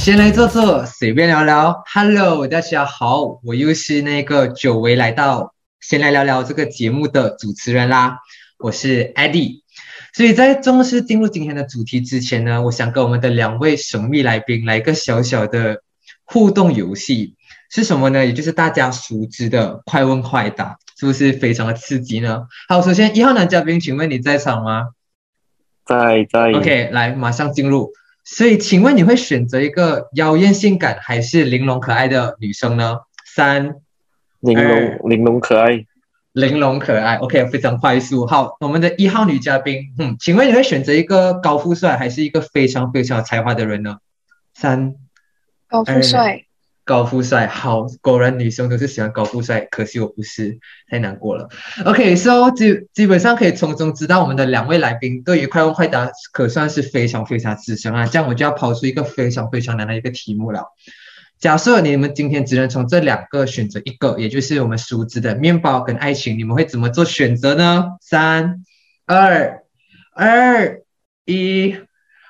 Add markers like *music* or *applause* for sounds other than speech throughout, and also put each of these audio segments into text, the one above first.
先来坐坐，随便聊聊。Hello，大家好，我又是那个久违来到先来聊聊这个节目的主持人啦，我是 Eddie。所以在正式进入今天的主题之前呢，我想跟我们的两位神秘来宾来一个小小的互动游戏，是什么呢？也就是大家熟知的快问快答，是不是非常的刺激呢？好，首先一号男嘉宾，请问你在场吗？在在。OK，来，马上进入。所以，请问你会选择一个妖艳性感还是玲珑可爱的女生呢？三，玲珑玲珑可爱，玲珑可爱。OK，非常快速。好，我们的一号女嘉宾，嗯，请问你会选择一个高富帅还是一个非常非常有才华的人呢？三，高富帅，高富帅。好，果然女生都是喜欢高富帅，可惜我不是，太难过了。OK，so、基基本上可以从中知道我们的两位来宾对于快问快答可算是非常非常资深啊。这样我就要抛出一个非常非常难的一个题目了。假设你们今天只能从这两个选择一个，也就是我们熟知的面包跟爱情，你们会怎么做选择呢？三、二、二、一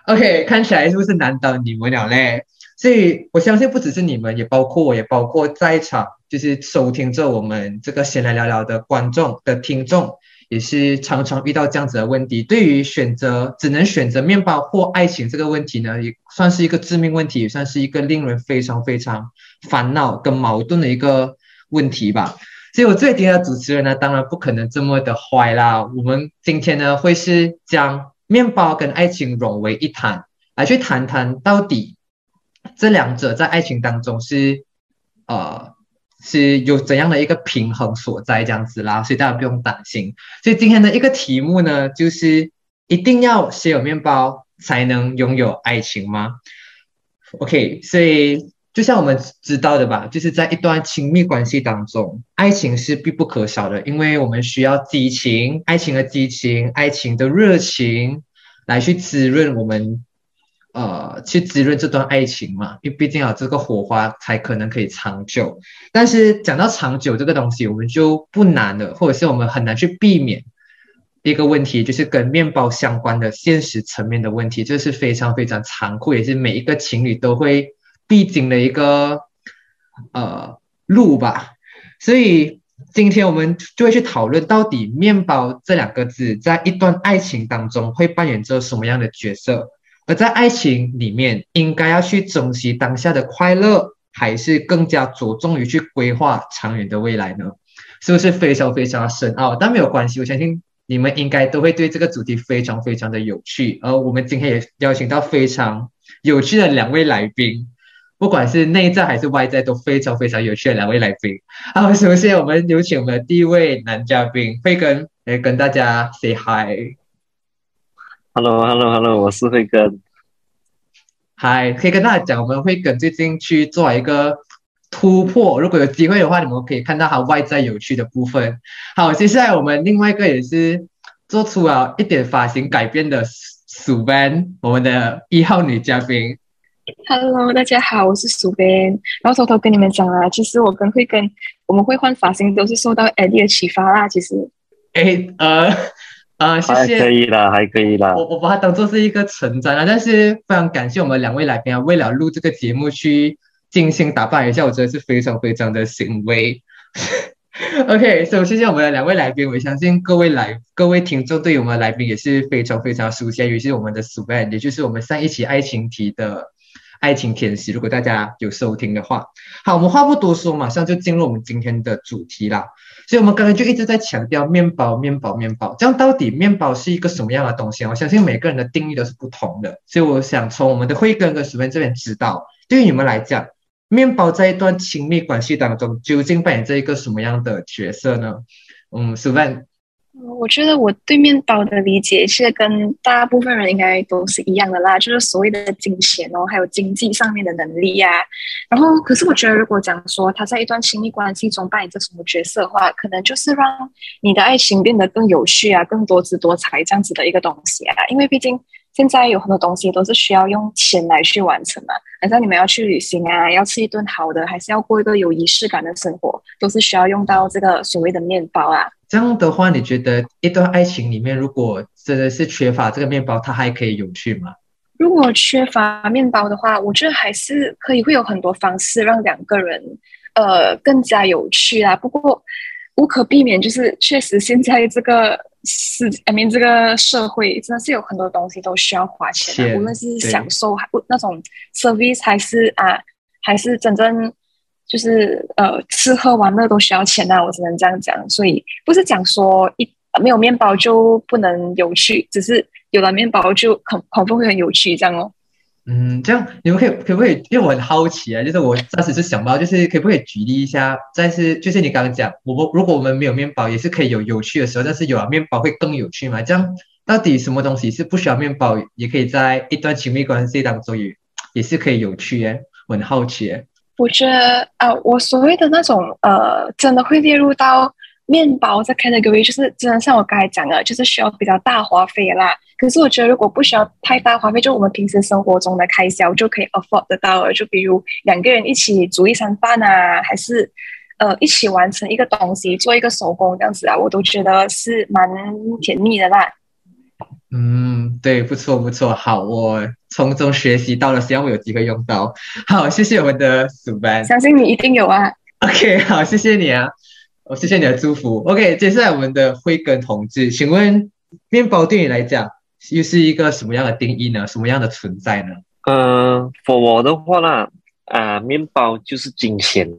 ，OK，看起来是不是难倒你们了嘞？所以我相信不只是你们，也包括我，也包括在场就是收听着我们这个闲来聊聊的观众的听众，也是常常遇到这样子的问题。对于选择只能选择面包或爱情这个问题呢，也算是一个致命问题，也算是一个令人非常非常烦恼跟矛盾的一个问题吧。所以我最今天的主持人呢，当然不可能这么的坏啦。我们今天呢，会是将面包跟爱情融为一谈，来去谈谈到底这两者在爱情当中是呃是有怎样的一个平衡所在这样子啦，所以大家不用担心。所以今天的一个题目呢，就是一定要先有面包才能拥有爱情吗？OK，所以就像我们知道的吧，就是在一段亲密关系当中，爱情是必不可少的，因为我们需要激情，爱情的激情，爱情的热情，来去滋润我们，呃，去滋润这段爱情嘛。因为毕竟啊，这个火花才可能可以长久。但是讲到长久这个东西，我们就不难了，或者是我们很难去避免一个问题，就是跟面包相关的现实层面的问题，这是非常非常残酷，也是每一个情侣都会必经的一个呃路吧。所以今天我们就会去讨论，到底“面包”这两个字在一段爱情当中会扮演着什么样的角色，而在爱情里面，应该要去珍惜当下的快乐，还是更加着重于去规划长远的未来呢？是不是非常非常深奥？但没有关系，我相信你们应该都会对这个主题非常非常的有趣。而我们今天也邀请到非常有趣的两位来宾，不管是内在还是外在，都非常非常有趣的两位来宾。好，首先我们有请我们的第一位男嘉宾慧根来跟大家 say hi。Hello Hello Hello，我是慧根。嗨，可以跟大家讲，我们慧根最近去做一个突破，如果有机会的话，你们可以看到它外在有趣的部分。好，接下来我们另外一个也是做出了一点发型改变的鼠 ban，我们的一号女嘉宾。Hello，大家好，我是苏边。然后偷偷跟你们讲啊，其实我跟慧根，我们会换发型都是受到 Eddie 的启发啦。其实，哎，呃，呃，谢谢可。以啦，还可以啦。我我把它当做是一个成长啊，但是非常感谢我们两位来宾啊，为了录这个节目去精心打扮一下，我真的是非常非常的欣慰。*laughs* OK，所以谢谢我们的两位来宾，我相信各位来各位听众对于我们的来宾也是非常非常熟悉，尤其是我们的 s u b a n 也就是我们上一期爱情题的爱情天使，如果大家有收听的话，好，我们话不多说，马上就进入我们今天的主题啦。所以我们刚才就一直在强调面包，面包，面包。这样到底面包是一个什么样的东西？我相信每个人的定义都是不同的。所以我想从我们的慧根跟史芬这边知道，对于你们来讲，面包在一段亲密关系当中究竟扮演着一个什么样的角色呢？嗯，史芬，我觉得我对面包的理解其实跟大部分人应该都是一样的啦，就是所谓的金钱哦，还有经济上面的能力呀、然后，可是我觉得，如果讲说他在一段亲密关系中扮演着什么角色的话，可能就是让你的爱情变得更有趣啊，更多姿多彩这样子的一个东西啊。因为毕竟现在有很多东西都是需要用钱来去完成嘛，好像你们要去旅行啊，要吃一顿好的，还是要过一个有仪式感的生活，都是需要用到这个所谓的面包啊。这样的话，你觉得一段爱情里面，如果真的是缺乏这个面包，它还可以有趣吗？如果缺乏面包的话，我觉得还是可以会有很多方式让两个人呃更加有趣啊。不过无可避免，就是确实现在这个世，I mean 这个社会真的是有很多东西都需要花钱的，钱无论是享受还那种 service 还是啊，还是真正就是呃吃喝玩乐都需要钱啊，我只能这样讲。所以不是讲说一没有面包就不能有趣，只是有了面包就恐恐怖会很有趣这样哦。嗯，这样你们可以可不可以？因为我很好奇啊，就是我当时是想到，就是可不可以举例一下？但是就是你刚刚讲，我们如果我们没有面包，也是可以有有趣的时候，但是有了面包会更有趣嘛？这样到底什么东西是不需要面包，也可以在一段亲密关系当中也也是可以有趣耶？我很好奇耶。我觉得啊、我所谓的那种呃，真的会列入到面包这 category，就是真的像我刚才讲的，就是需要比较大花费啦。可是我觉得如果不需要太大花费，就我们平时生活中的开销就可以 afford 得到了。就比如两个人一起煮一餐饭啊，还是呃一起完成一个东西，做一个手工这样子啊，我都觉得是蛮甜蜜的啦。嗯，对，不错不错，好，我从中学习到了，希望我有机会用到。*laughs* 好，谢谢我们的主班。相信你一定有啊。OK，好，谢谢你啊，我、谢谢你的祝福。OK，接下来我们的慧根同志，请问面包对你来讲又是一个什么样的定义呢？什么样的存在呢？嗯，for 我的话呢，啊、面包就是金钱。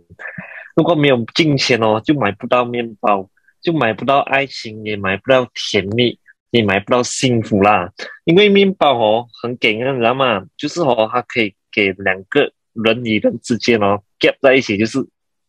如果没有金钱哦，就买不到面包，就买不到爱情，也买不到甜蜜，也买不到幸福啦。因为面包哦很给人，你知道吗？就是哦，它可以给两个人与人之间哦夹在一起，就是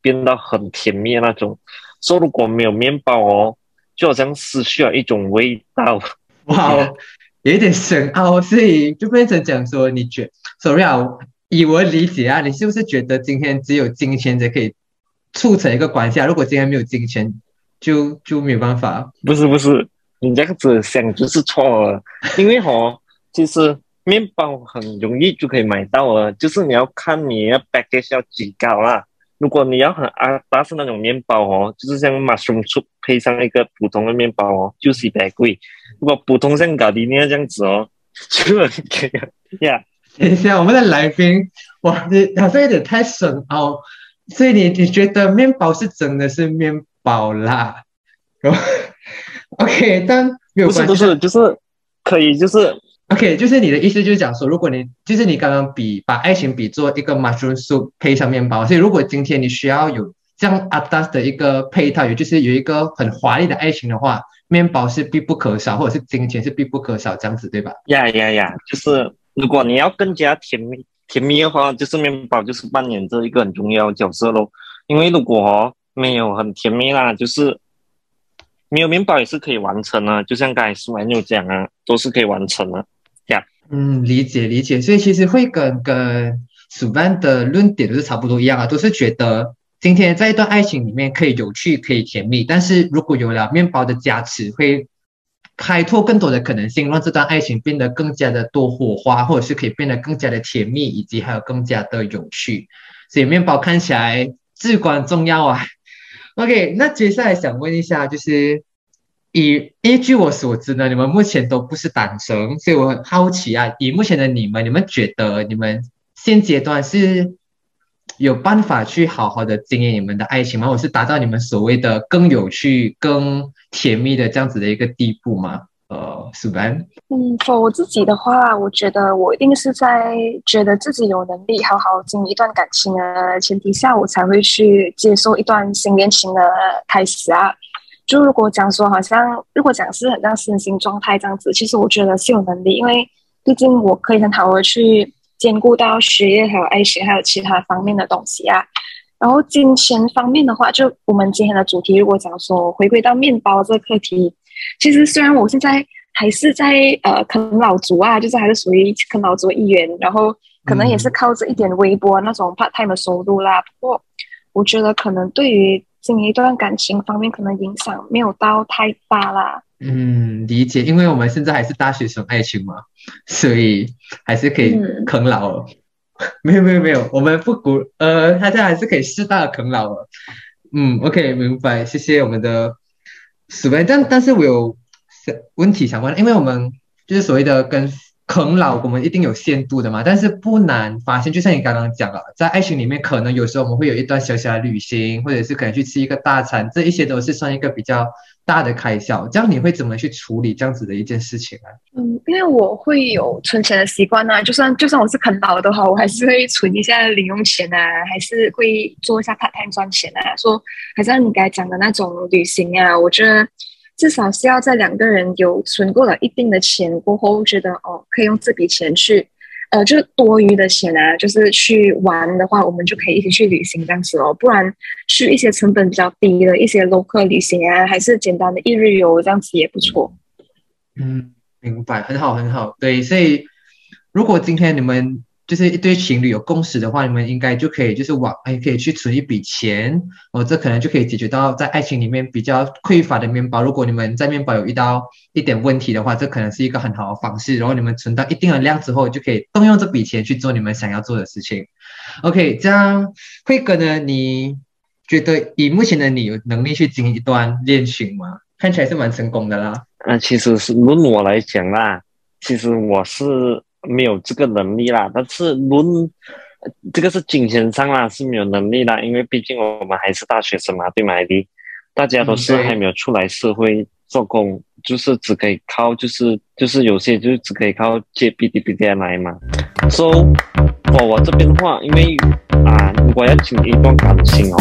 变到很甜蜜那种。说如果没有面包哦，就好像失去了一种味道。哇哦，有一点深奥，所以就变成讲说，你觉，sorry 啊，以我理解啊，你是不是觉得今天只有金钱才可以促成一个关系啊？如果今天没有金钱，就就没有办法。不是不是，你这样子想就是错了，因为哦，其实面包很容易就可以买到了，就是你要看你要 package 要几高啦。如果你要很阿达斯那种面包哦，就是像 mushroom soup 配上一个普通的面包哦，就是一百贵。如果普通像搞迪尼亚这样子哦，*laughs* 就很贵啊呀。等一下，我们的来宾，哇，你好像有点太深奥，所以你你觉得面包是真的是面包啦？*laughs* OK，但没有关系。不是不是，就是可以就是 OK，就是你的意思就是讲说，如果你就是你刚刚比把爱情比作一个 mushroom soup 配上面包，所以如果今天你需要有这样 adas 的一个配套，也就是有一个很华丽的爱情的话，面包是必不可少，或者是金钱是必不可少，这样子对吧？呀呀呀，就是如果你要更加甜蜜甜蜜的话，就是面包就是扮演着一个很重要的角色咯。因为如果哦没有很甜蜜啦，就是没有面包也是可以完成啊。就像刚才苏安有讲啊，都是可以完成的。嗯，理解理解，所以其实会跟跟主办的论点都是差不多一样啊，都是觉得今天在一段爱情里面可以有趣，可以甜蜜，但是如果有了面包的加持，会开拓更多的可能性，让这段爱情变得更加的多火花，或者是可以变得更加的甜蜜，以及还有更加的有趣。所以面包看起来至关重要啊。OK，那接下来想问一下，就是。以依据我所知呢，你们目前都不是单身，所以我很好奇啊，以目前的你们，你们觉得你们现阶段是有办法去好好的经营你们的爱情吗？或是达到你们所谓的更有趣、更甜蜜的这样子的一个地步吗？呃，苏班，嗯否我自己的话，我觉得我一定是在觉得自己有能力好好经营一段感情的前提下，我才会去接受一段新恋情的开始啊。就如果讲说，好像如果讲是很像身心状态这样子，其实我觉得是有能力，因为毕竟我可以很好的去兼顾到学业、还有爱情，还有其他方面的东西啊。然后金钱方面的话，就我们今天的主题，如果讲说回归到面包这个课题，其实虽然我现在还是在呃啃老族啊，就是还是属于啃老族一员，然后可能也是靠着一点微薄那种 part time 的收入啦。不过我觉得可能对于经营一段感情方面，可能影响没有到太大啦。嗯，理解，因为我们现在还是大学生爱情嘛，所以还是可以嗯啃老 *laughs* 了。没有没有没有，我们不鼓，呃，大家还是可以适当的啃老了。嗯，OK，明白，谢谢我们的是呗。但但是我有问题想问，因为我们就是所谓的跟啃老我们一定有限度的嘛，但是不难发现，就像你刚刚讲了，在爱情里面，可能有时候我们会有一段小小的旅行，或者是可能去吃一个大餐，这一些都是算一个比较大的开销。这样你会怎么去处理这样子的一件事情啊？嗯，因为我会有存钱的习惯啊，就算就算我是啃老的话，我还是会存一下零用钱啊，还是会做一下 part time 赚钱啊。说，好像你刚才讲的那种旅行啊，我觉得。至少是要在两个人有存够了一定的钱过后，觉得哦，可以用这笔钱去，呃，就是多余的钱啊，就是去玩的话，我们就可以一起去旅行这样子哦。不然去一些成本比较低的一些 local 旅行啊，还是简单的一日游这样子也不错。嗯，明白，很好，很好。对，所以如果今天你们。就是一对情侣有共识的话，你们应该就可以就是往哎可以去存一笔钱哦，这可能就可以解决到在爱情里面比较匮乏的面包。如果你们在面包有遇到一点问题的话，这可能是一个很好的方式。然后你们存到一定的量之后，就可以动用这笔钱去做你们想要做的事情。OK，这样辉哥呢？你觉得以目前的你有能力去经营一段恋情吗？看起来是蛮成功的啦。嗯，其实是论我来讲啦，其实我是。没有这个能力啦，但是论这个是金钱上啦是没有能力啦，因为毕竟我们还是大学生嘛，对吗？大家都是还没有出来社会做工，就是只可以靠，就是就是有些就是只可以靠借 B D B D 来嘛。So，我我这边的话，因为啊，如果要经营一段感情哦，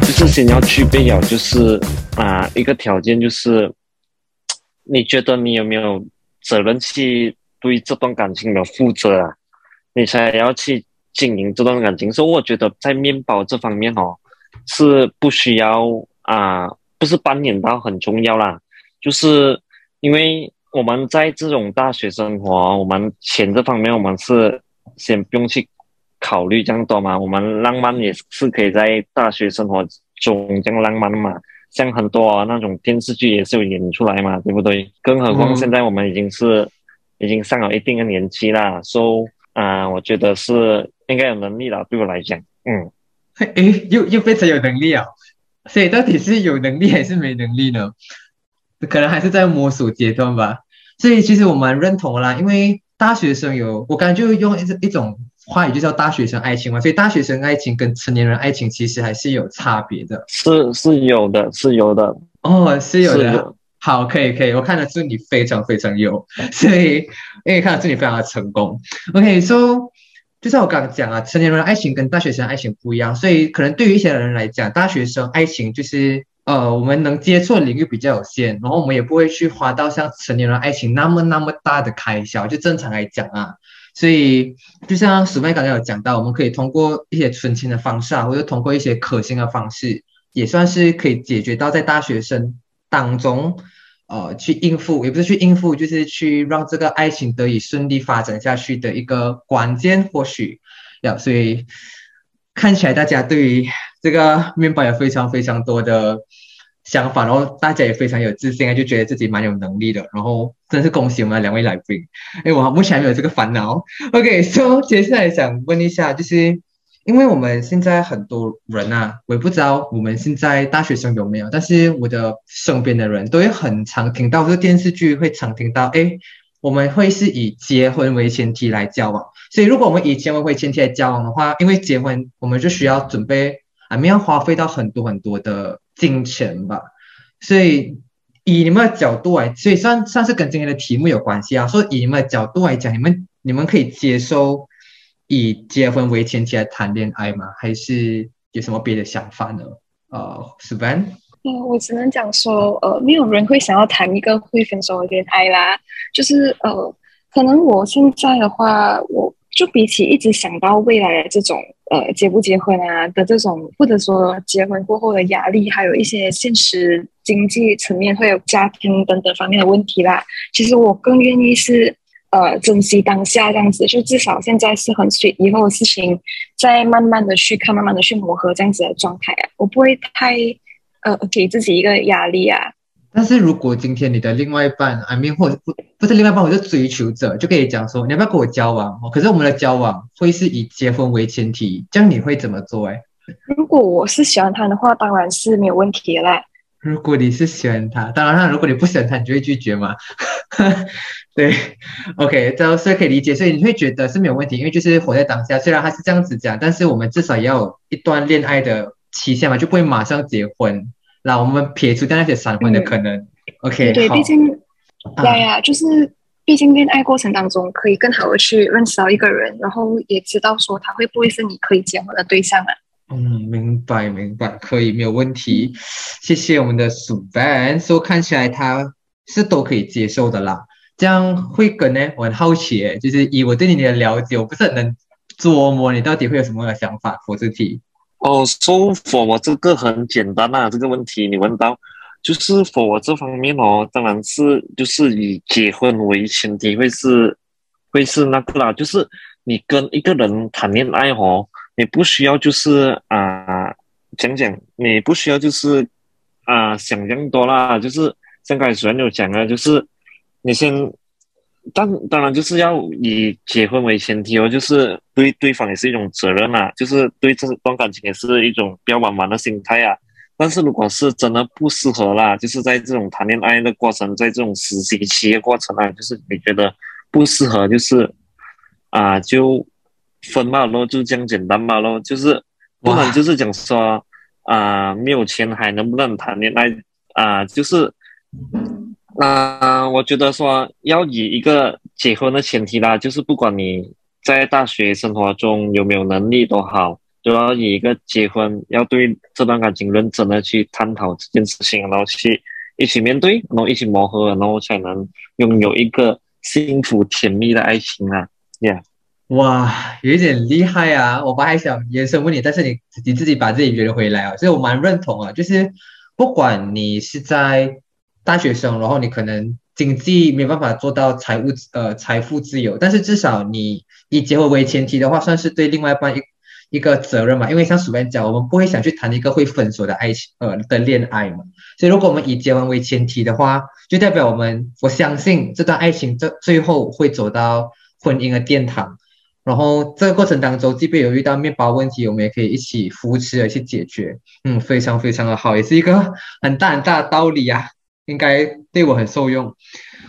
就是先要具备有就是啊一个条件，就是你觉得你有没有责任去。对这段感情的负责啊，你才要去经营这段感情。所以我觉得在面包这方面哦，是不需要啊，不是扮演到很重要啦。就是因为我们在这种大学生活，我们钱这方面我们是先不用去考虑这样多嘛。我们浪漫也是可以在大学生活中这样浪漫嘛。像很多那种电视剧也是有演出来嘛，对不对？更何况现在我们已经是。已经上了一定的年纪啦，所以啊，我觉得是应该有能力了。对我来讲，嗯，*laughs* 诶，又又变成有能力啊，所以到底是有能力还是没能力呢？可能还是在摸索阶段吧。所以其实我蛮认同啦，因为大学生有，我刚才就用一一种话语就叫大学生爱情嘛，所以大学生爱情跟成年人爱情其实还是有差别的。是是有的，是有的。哦，是有的。好，可以可以，我看得出你非常非常有，*laughs* 所以因为看得出你非常的成功。OK，so 就像我刚刚讲啊，成年人爱情跟大学生爱情不一样，所以可能对于一些人来讲，大学生爱情就是呃，我们能接触的领域比较有限，然后我们也不会去花到像成年人爱情那么那么大的开销。就正常来讲啊，所以就像史麦刚才有讲到，我们可以通过一些存钱的方式啊，或者通过一些可行的方式，也算是可以解决到在大学生当中。呃，去应付也不是去应付，就是去让这个爱情得以顺利发展下去的一个关键，或许要所以看起来大家对于这个面包有非常非常多的想法，然后大家也非常有自信啊，就觉得自己蛮有能力的，然后真是恭喜我们两位来宾，哎，我目前还没有这个烦恼。OK，so 接下来想问一下，就是。因为我们现在很多人啊，我也不知道我们现在大学生有没有，但是我的身边的人都会很常听到这个电视剧，会常听到，哎，我们会是以结婚为前提来交往。所以如果我们以结婚为前提来交往的话，因为结婚我们就需要准备，我们要花费到很多很多的金钱吧。所以以你们的角度来，所以算算是跟今天的题目有关系啊。说以你们的角度来讲，你们你们可以接受。以结婚为前提来谈恋爱吗？还是有什么别的想法呢？呃 s v a n 嗯，我只能讲说，呃，没有人会想要谈一个会分手的恋爱啦。就是呃，可能我现在的话，我就比起一直想到未来的这种呃结不结婚啊的这种，或者说结婚过后的压力，还有一些现实经济层面会有家庭等等方面的问题啦。其实我更愿意是。呃，珍惜当下这样子，就至少现在是很随以后的事情再慢慢的去看，慢慢的去磨合这样子的状态啊，我不会太呃给自己一个压力啊。但是如果今天你的另外一半，I mean，或者不不是另外一半，我是追求者，就可以讲说你要不要跟我交往？哦可是我们的交往会是以结婚为前提，这样你会怎么做？哎，如果我是喜欢他的话，当然是没有问题啦。如果你是喜欢他，当然了，如果你不喜欢他，你就会拒绝嘛。对，OK，这所以可以理解，所以你会觉得是没有问题，因为就是活在当下。虽然他是这样子讲，但是我们至少也要有一段恋爱的期限嘛，就不会马上结婚。那我们撇除掉那些闪婚的可能。OK，对，毕竟，呀呀，就是毕竟恋爱过程当中可以更好的去认识到一个人，然后也知道说他会不会是你可以结婚的对象啊。嗯，明白明白，可以没有问题。谢谢我们的鼠 ban，说看起来他是都可以接受的啦。这样会跟呢？我很好奇，诶，就是以我对你的了解，我不是很能琢磨你到底会有什么样的想法。我这题哦，说佛我这个很简单呐，这个问题你问到，就是佛我这方面哦，当然是就是以结婚为前提，会是会是那个啦，就是你跟一个人谈恋爱哦，你不需要就是啊讲讲，你不需要就是啊想象多啦，就是像刚才主任有讲啊，就是。你先，当当然就是要以结婚为前提哦，就是对对方也是一种责任啊，就是对这段感情也是一种比较玩玩的心态啊。但是如果是真的不适合啦，就是在这种谈恋爱的过程，在这种实习期的过程啊，就是你觉得不适合，就是啊就分嘛咯，就这样简单嘛咯，就是不能就是讲说啊没有钱还能不能谈恋爱啊，就是。那我觉得说要以一个结婚的前提啦，就是不管你在大学生活中有没有能力都好，都要以一个结婚，要对这段感情认真的去探讨这件事情，然后去一起面对，然后一起磨合，然后才能拥有一个幸福甜蜜的爱情啊！Yeah，哇，有一点厉害啊！我本来想延伸问你，但是你你自己把自己圆回来啊，所以我蛮认同啊，就是不管你是在。大学生，然后你可能经济没办法做到财务呃财富自由，但是至少你以结婚为前提的话，算是对另外一半一一个责任嘛。因为像鼠边讲，我们不会想去谈一个会分手的爱情呃的恋爱嘛。所以如果我们以结婚为前提的话，就代表我们我相信这段爱情这最后会走到婚姻的殿堂。然后这个过程当中，即便有遇到面包问题，我们也可以一起扶持而去解决。嗯，非常非常的好，也是一个很大很大的道理啊。应该对我很受用。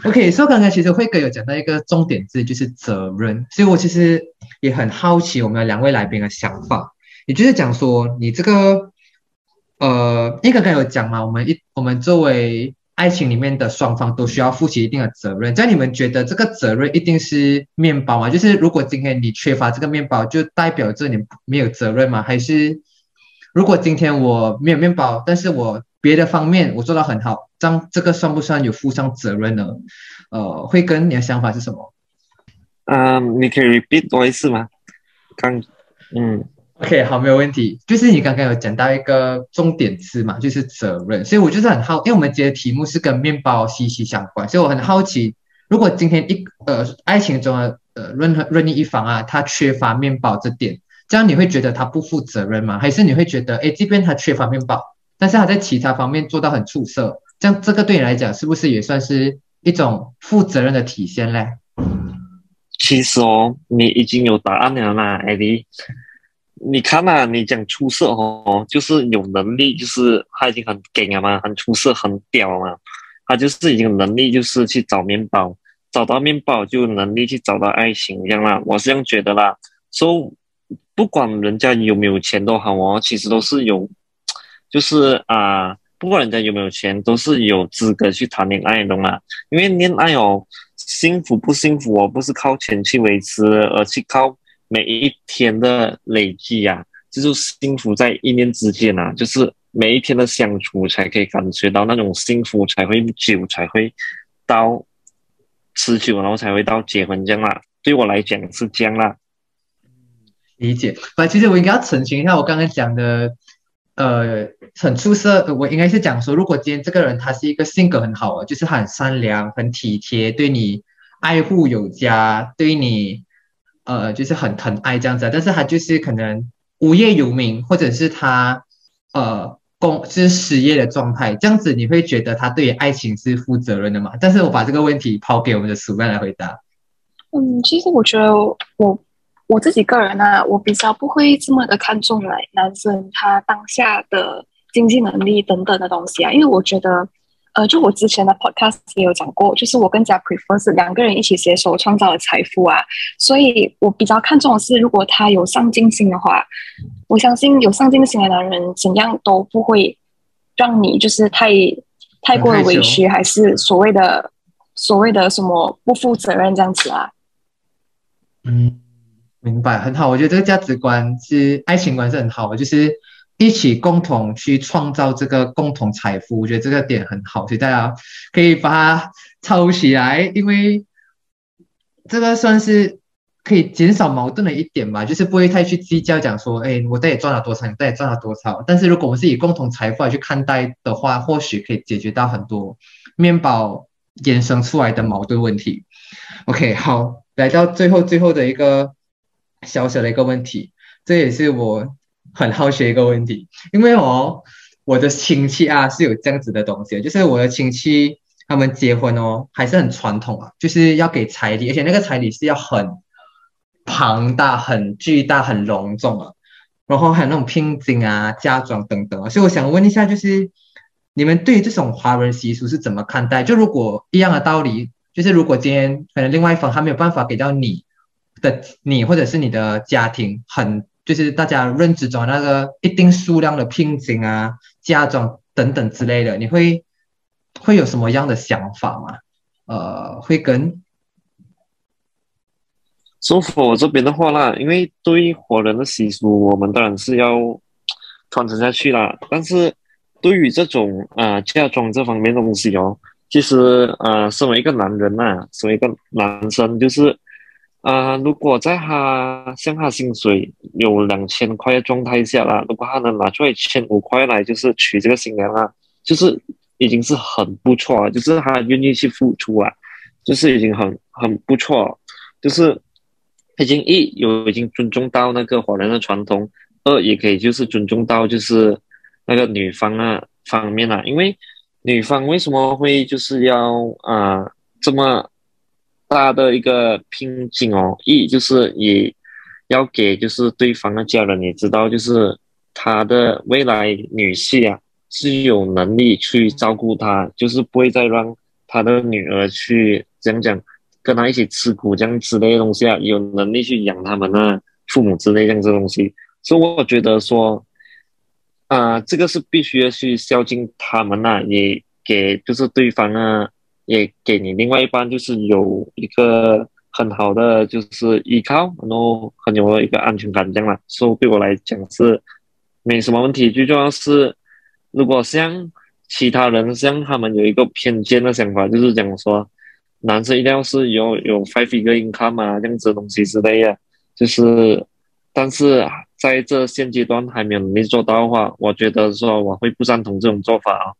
OK，所以刚才其实辉哥有讲到一个重点字，就是责任。所以我其实也很好奇我们的两位来宾的想法，也就是讲说，你这个呃，因为刚刚有讲嘛，我们一我们作为爱情里面的双方都需要负起一定的责任。在你们觉得这个责任一定是面包吗？就是如果今天你缺乏这个面包，就代表着你没有责任吗？还是如果今天我没有面包，但是我别的方面我做到很好？这样这个算不算有负上责任呢？呃，会跟你的想法是什么？嗯，你可以 repeat 多一次吗？刚，嗯，OK，好，没有问题。就是你刚刚有讲到一个重点词嘛，就是责任。所以我就是很好，因为我们今天题目是跟面包息息相关，所以我很好奇，如果今天一呃爱情中的呃任何任意一方啊，他缺乏面包这点，这样你会觉得他不负责任吗？还是你会觉得，哎，即便他缺乏面包，但是他在其他方面做到很出色？这样，这个对你来讲是不是也算是一种负责任的体现嘞？其实哦，你已经有答案了啦，艾迪。你看嘛，你讲出色哦，就是有能力，就是他已经很给了嘛，很出色，很屌嘛。他就是已经有能力，就是去找面包，找到面包就有能力去找到爱情一样啦。我是这样觉得啦。说不管人家有没有钱都好哦，其实都是有，就是啊。不管人家有没有钱，都是有资格去谈恋爱，的嘛？因为恋爱哦，幸福不幸福哦，不是靠钱去维持，而是靠每一天的累积呀。就是幸福在一念之间呐，就是每一天的相处才可以感觉到那种幸福，才会久，才会到持久，然后才会到结婚这样啦。对我来讲是这样啦。理解。那，其实我应该要澄清一下，我刚刚讲的。呃，很出色。我应该是讲说，如果今天这个人他是一个性格很好，就是他很善良、很体贴，对你爱护有加，对你呃就是很疼爱这样子。但是他就是可能无业游民，或者是他呃工就是失业的状态，这样子你会觉得他对爱情是负责任的吗？但是我把这个问题抛给我们的主任来回答。嗯，其实我觉得我。我自己个人呢，我比较不会这么的看重来男生他当下的经济能力等等的东西啊。因为我觉得，呃，就我之前的 podcast 也有讲过，就是我更加 prefer 是两个人一起携手创造的财富啊。所以我比较看重的是，如果他有上进心的话，我相信有上进心的男人怎样都不会让你就是太太过的委屈，还是所谓的所谓的什么不负责任这样子啊。嗯。明白，很好。我觉得这个价值观是爱情观是很好的，就是一起共同去创造这个共同财富。我觉得这个点很好，所以大家可以把它抄起来，因为这个算是可以减少矛盾的一点吧，就是不会太去计较讲说，哎，我到底赚了多少，你到底赚了多少。但是如果我们是以共同财富来去看待的话，或许可以解决到很多面包衍生出来的矛盾问题。OK，好，来到最后最后的一个。小小的一个问题，这也是我很好奇一个问题，因为哦，我的亲戚啊是有这样子的东西，就是我的亲戚他们结婚哦还是很传统啊，就是要给彩礼，而且那个彩礼是要很庞大、很巨大、很隆重啊，然后还有那种聘金啊、嫁妆等等啊，所以我想问一下，就是你们对这种华人习俗是怎么看待？就如果一样的道理，就是如果今天可能另外一方他没有办法给到你。的你或者是你的家庭，很就是大家认知中那个一定数量的聘金啊、嫁妆等等之类的，你会会有什么样的想法吗？呃，会跟说佛这边的话啦，因为对华人的习俗，我们当然是要传承下去啦。但是对于这种啊嫁妆这方面的东西哦，其实啊，身为一个男人呐，身为一个男生，就是。啊，如果在他像他薪水有两千块的状态下啦，如果他能拿出来千五块来，就是娶这个新娘啊，就是已经是很不错了，就是他愿意去付出啊，就是已经很很不错，就是已经一有已经尊重到那个华人的传统，二也可以就是尊重到就是那个女方啊方面啊，因为女方为什么会就是要啊这么。大的一个瓶颈哦，一就是也要给就是对方的家人你知道，就是他的未来女婿啊是有能力去照顾他，就是不会再让他的女儿去讲讲跟他一起吃苦这样之类的东西啊，有能力去养他们啊父母之类这样子东西，所以我觉得说啊，这个是必须要去孝敬他们呐，也给就是对方啊。也给你另外一半，就是有一个很好的就是依靠，然后很有一个安全感这样啦。所以对我来讲是没什么问题。最重要是，如果像其他人像他们有一个偏见的想法，就是讲说男生一定要是有有 five figure income 啊这样子的东西之类的。就是，但是在这现阶段还没有能力做到的话，我觉得说我会不赞同这种做法啊。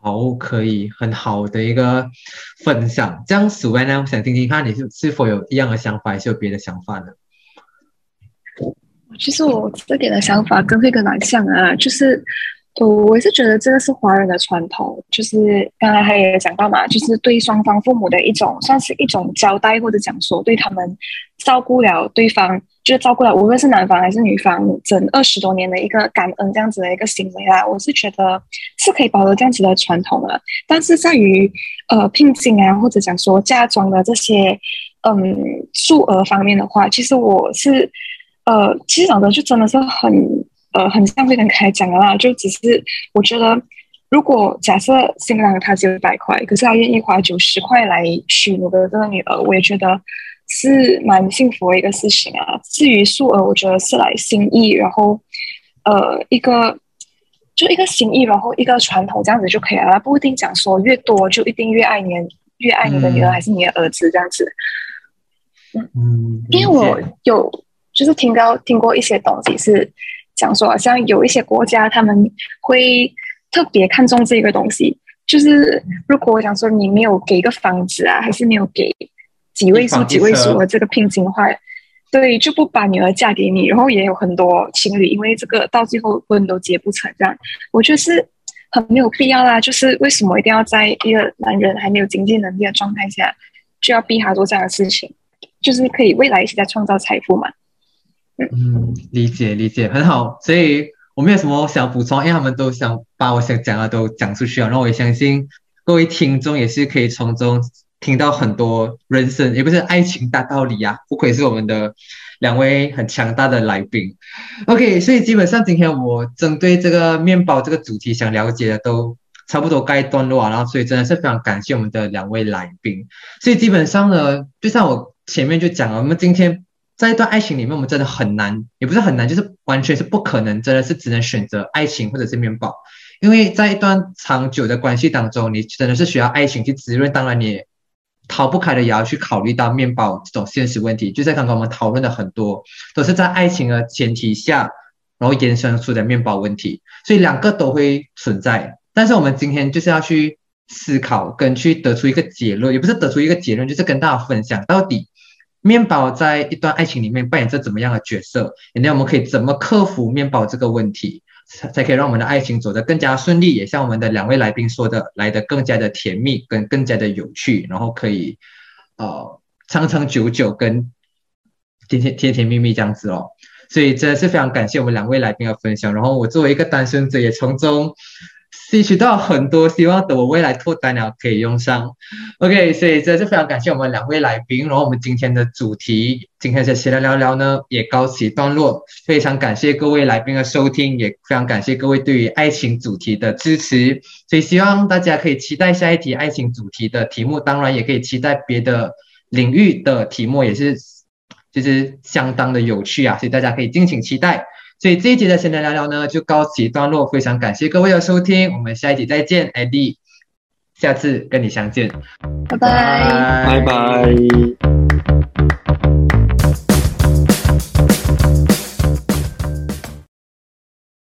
好，可以很好的一个分享。这样，鼠 u 呢，我想听听看你是是否有一样的想法，还是有别的想法呢？其实我这点的想法跟会跟蛮像啊，就是。我我是觉得这个是华人的传统，就是刚才他也讲到嘛，就是对双方父母的一种，算是一种交代或者讲说对他们照顾了对方，就是照顾了无论是男方还是女方整二十多年的一个感恩这样子的一个行为啊，我是觉得是可以保留这样子的传统的。但是在于呃聘金啊或者讲说嫁妆的这些嗯数额方面的话，其实我是呃其实讲的就真的是很。呃，很像会跟开讲的啦，就只是我觉得，如果假设新郎他只有一百块，可是他愿意花九十块来娶我的这个女儿，我也觉得是蛮幸福的一个事情啊。至于数额，我觉得是来心意，然后呃一个就一个心意，然后一个传统这样子就可以了，不一定讲说越多就一定越爱你，越爱你的女儿还是你的儿子这样子。嗯，因为我有就是听到听过一些东西是。讲说，好像有一些国家他们会特别看重这个东西，就是如果我想说你没有给一个房子啊，还是没有给几位数、几位数的这个聘金的话，对，就不把女儿嫁给你。然后也有很多情侣因为这个到最后婚都结不成，这样我觉得是很没有必要啦。就是为什么一定要在一个男人还没有经济能力的状态下，就要逼他做这样的事情？就是可以未来一起在创造财富嘛。嗯，理解理解很好，所以我没有什么想补充，因为他们都想把我想讲的都讲出去了。然后我也相信各位听众也是可以从中听到很多人生，也不是爱情大道理啊。不愧是我们的两位很强大的来宾。OK，所以基本上今天我针对这个面包这个主题想了解的都差不多该段落啊。然后所以真的是非常感谢我们的两位来宾。所以基本上呢，就像我前面就讲了，我们今天。在一段爱情里面，我们真的很难，也不是很难，就是完全是不可能，真的是只能选择爱情或者是面包。因为在一段长久的关系当中，你真的是需要爱情去滋润，当然你逃不开的也要去考虑到面包这种现实问题。就在刚刚我们讨论的很多，都是在爱情的前提下，然后衍生出的面包问题，所以两个都会存在。但是我们今天就是要去思考跟去得出一个结论，也不是得出一个结论，就是跟大家分享到底。面包在一段爱情里面扮演着怎么样的角色？那我们可以怎么克服面包这个问题，才可以让我们的爱情走得更加顺利？也像我们的两位来宾说的，来的更加的甜蜜，跟更加的有趣，然后可以呃长长久久，跟甜甜甜甜蜜蜜这样子哦。所以真的是非常感谢我们两位来宾的分享。然后我作为一个单身者，也从中。吸取到很多，希望等我未来脱单了可以用上。OK，所以真是非常感谢我们两位来宾。然后我们今天的主题，今天在闲聊聊聊呢，也告一段落。非常感谢各位来宾的收听，也非常感谢各位对于爱情主题的支持。所以希望大家可以期待下一题爱情主题的题目，当然也可以期待别的领域的题目，也是就是相当的有趣啊。所以大家可以敬请期待。所以这一集的闲聊聊聊呢，就告一段落。非常感谢各位的收听，我们下一集再见，Eddie，下次跟你相见，拜拜，拜拜。